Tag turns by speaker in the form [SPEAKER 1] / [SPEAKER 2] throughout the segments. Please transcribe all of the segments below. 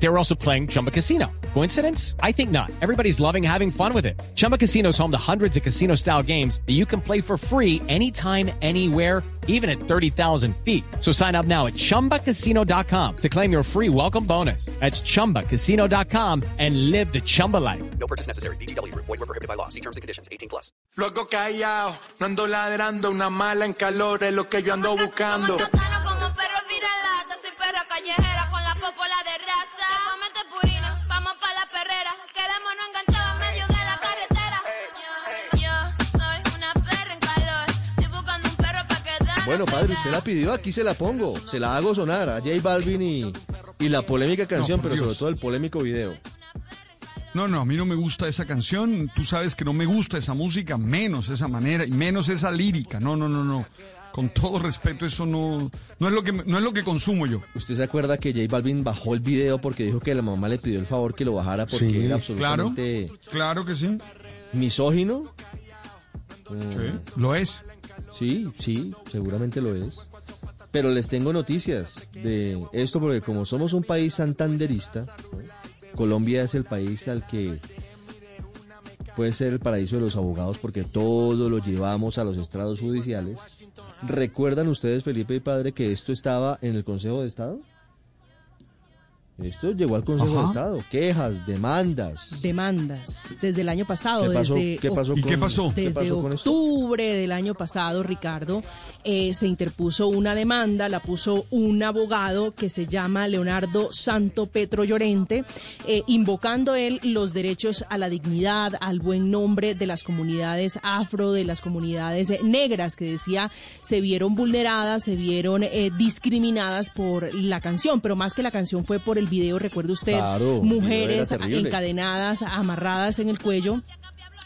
[SPEAKER 1] They were also playing Chumba Casino. Coincidence? I think not. Everybody's loving having fun with it. Chumba Casino is home to hundreds of casino style games that you can play for free anytime, anywhere, even at 30,000 feet. So sign up now at chumbacasino.com to claim your free welcome bonus. That's chumbacasino.com and live the Chumba life.
[SPEAKER 2] No purchase necessary. BGW. Void were prohibited by law. See terms and conditions. 18 plus.
[SPEAKER 3] Luego callado, no ando ladrando, una mala en calor es lo que yo ando buscando.
[SPEAKER 4] Bueno, padre, usted la pidió, aquí se la pongo. Se la hago sonar a J Balvin y, y la polémica canción, pero sobre todo el polémico video.
[SPEAKER 5] No, no, a mí no me gusta esa canción. Tú sabes que no me gusta esa música, menos esa manera y menos esa lírica. No, no, no, no. Con todo respeto, eso no, no es lo que no es lo que consumo yo.
[SPEAKER 4] ¿Usted se acuerda que J Balvin bajó el video porque dijo que la mamá le pidió el favor que lo bajara porque
[SPEAKER 5] Sí,
[SPEAKER 4] era
[SPEAKER 5] claro.
[SPEAKER 4] absolutamente
[SPEAKER 5] Claro que sí.
[SPEAKER 4] misógino?
[SPEAKER 5] Sí, lo es.
[SPEAKER 4] Sí, sí, seguramente lo es. Pero les tengo noticias de esto porque como somos un país santanderista. Colombia es el país al que puede ser el paraíso de los abogados porque todo lo llevamos a los estrados judiciales. ¿Recuerdan ustedes, Felipe y Padre, que esto estaba en el Consejo de Estado? Esto llegó al Consejo
[SPEAKER 5] Ajá.
[SPEAKER 4] de Estado. Quejas, demandas.
[SPEAKER 6] demandas desde el año pasado,
[SPEAKER 4] ¿Qué pasó?
[SPEAKER 6] desde,
[SPEAKER 4] ¿Qué pasó
[SPEAKER 5] ¿Y qué pasó?
[SPEAKER 4] ¿qué
[SPEAKER 6] desde
[SPEAKER 4] pasó con esto?
[SPEAKER 6] octubre del año pasado, Ricardo, eh, se interpuso una demanda, la puso un abogado que se llama Leonardo Santo Petro Llorente, eh, invocando él los derechos a la dignidad, al buen nombre de las comunidades afro, de las comunidades negras, que decía se vieron vulneradas, se vieron eh, discriminadas por la canción, pero más que la canción fue por el video, recuerde usted,
[SPEAKER 4] Claro, el video
[SPEAKER 6] mujeres encadenadas, amarradas en el cuello.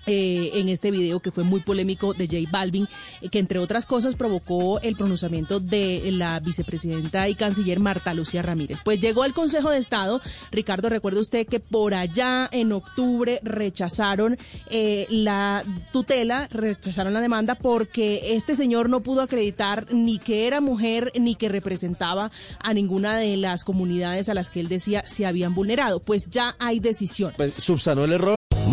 [SPEAKER 6] Eh, en este video que fue muy polémico de J Balvin, eh, que entre otras cosas provocó el pronunciamiento de la vicepresidenta y canciller Marta Lucía Ramírez. Pues llegó el Consejo de Estado, Ricardo, recuerda usted que por allá en octubre rechazaron eh, la tutela, rechazaron la demanda porque este señor no pudo acreditar ni que era mujer ni que representaba a ninguna de las comunidades a las que él decía se habían vulnerado. Pues ya hay decisión.
[SPEAKER 4] Pues subsanó el error.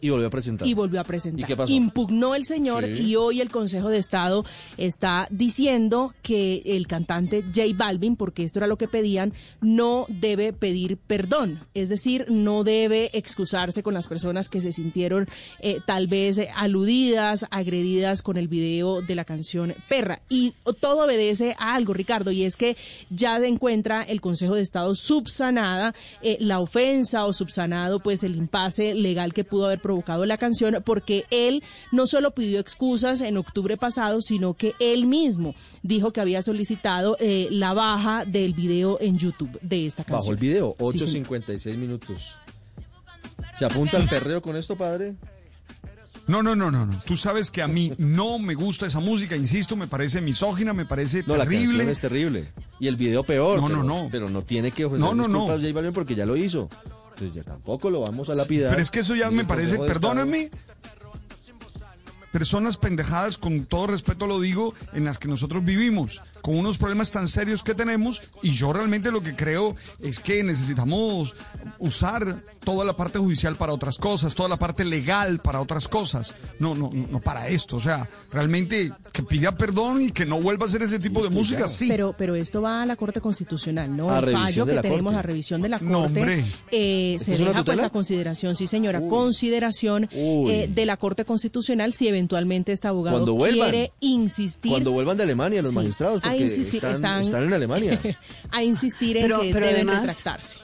[SPEAKER 4] Y volvió a presentar.
[SPEAKER 6] y volvió a presentar.
[SPEAKER 4] ¿Y qué pasó?
[SPEAKER 6] Impugnó el señor
[SPEAKER 4] Sí.
[SPEAKER 6] y hoy el Consejo de Estado está diciendo que el cantante J Balvin, porque esto era lo que pedían, no debe pedir perdón. Es decir, no debe excusarse con las personas que se sintieron eh, tal vez aludidas, agredidas con el video de la canción Perra. Y todo obedece a algo, Ricardo, y es que ya se encuentra el Consejo de Estado subsanada eh, la ofensa o subsanado pues el impasse legal que pudo haber provocado la canción porque él no solo pidió excusas en octubre pasado sino que él mismo dijo que había solicitado eh, la baja del video en YouTube de esta canción.
[SPEAKER 4] Bajo el video,
[SPEAKER 6] Sí, señor.
[SPEAKER 4] 8.56 minutos. ¿Se apunta al perreo con esto, padre?
[SPEAKER 5] No, no, no, no, no. Tú sabes que a mí no me gusta esa música, insisto, me parece misógina, me parece
[SPEAKER 4] No, la
[SPEAKER 5] terrible.
[SPEAKER 4] canción es terrible. Y el video peor.
[SPEAKER 5] No, no,
[SPEAKER 4] pero,
[SPEAKER 5] no.
[SPEAKER 4] Pero no tiene que ofrecer
[SPEAKER 5] No, no, no.
[SPEAKER 4] J Balvin porque ya lo hizo. Entonces ya tampoco lo vamos a lapidar.
[SPEAKER 5] Pero es que eso ya me parece, perdónenme, personas pendejadas, con todo respeto lo digo, en las que nosotros vivimos, con unos problemas tan serios que tenemos, y yo realmente lo que creo es que necesitamos usar toda la parte judicial para otras cosas, toda la parte legal para otras cosas, no, no, no para esto, o sea, realmente que pida perdón y que no vuelva a hacer ese tipo de
[SPEAKER 4] Listo,
[SPEAKER 5] música,
[SPEAKER 4] ya.
[SPEAKER 5] sí.
[SPEAKER 6] Pero, pero esto va a la Corte Constitucional, ¿no?
[SPEAKER 4] A
[SPEAKER 6] el fallo que tenemos
[SPEAKER 4] Corte.
[SPEAKER 6] a revisión de la
[SPEAKER 5] No,
[SPEAKER 6] Corte
[SPEAKER 5] hombre.
[SPEAKER 6] eh,
[SPEAKER 4] ¿Esta
[SPEAKER 6] se deja pues a consideración, sí señora,
[SPEAKER 4] Uy.
[SPEAKER 6] consideración
[SPEAKER 4] Uy.
[SPEAKER 6] eh, de la Corte Constitucional si eventualmente este abogado
[SPEAKER 4] Cuando vuelvan.
[SPEAKER 6] quiere insistir.
[SPEAKER 4] Cuando vuelvan de Alemania los
[SPEAKER 6] Sí,
[SPEAKER 4] magistrados,
[SPEAKER 6] a
[SPEAKER 4] porque
[SPEAKER 6] insistir,
[SPEAKER 4] están,
[SPEAKER 6] están-
[SPEAKER 4] están en Alemania.
[SPEAKER 6] a insistir en
[SPEAKER 7] Pero-
[SPEAKER 6] que
[SPEAKER 7] pero
[SPEAKER 6] deben
[SPEAKER 7] además-
[SPEAKER 6] retractarse.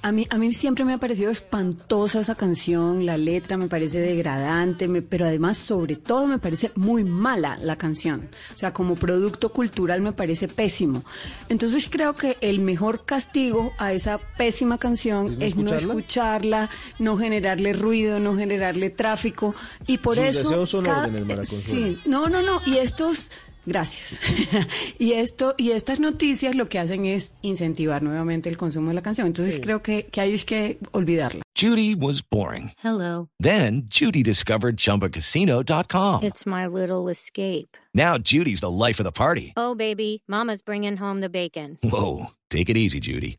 [SPEAKER 8] A mí, a mí siempre me ha parecido espantosa esa canción, la letra me parece degradante, me- pero además, sobre todo, me parece muy mala la canción. O sea, como producto cultural me parece pésimo. Entonces creo que el mejor castigo a esa pésima canción
[SPEAKER 4] ¿Es no
[SPEAKER 8] es no
[SPEAKER 4] escucharla?
[SPEAKER 8] no generarle ruido, no generarle tráfico. Y por
[SPEAKER 4] Sus
[SPEAKER 8] eso... cada-. Sí, no, no, no. Y estos, gracias. y esto, y estas noticias lo que hacen es incentivar nuevamente el consumo de la canción. Entonces creo que, que hay es que olvidarla.
[SPEAKER 9] Judy was boring.
[SPEAKER 10] Hello.
[SPEAKER 9] Then Judy discovered ChumbaCasino.com.
[SPEAKER 10] It's my little escape.
[SPEAKER 9] Now Judy's the life of the party.
[SPEAKER 10] Oh, baby, Mama's bringing home the bacon.
[SPEAKER 9] Whoa, take it easy, Judy.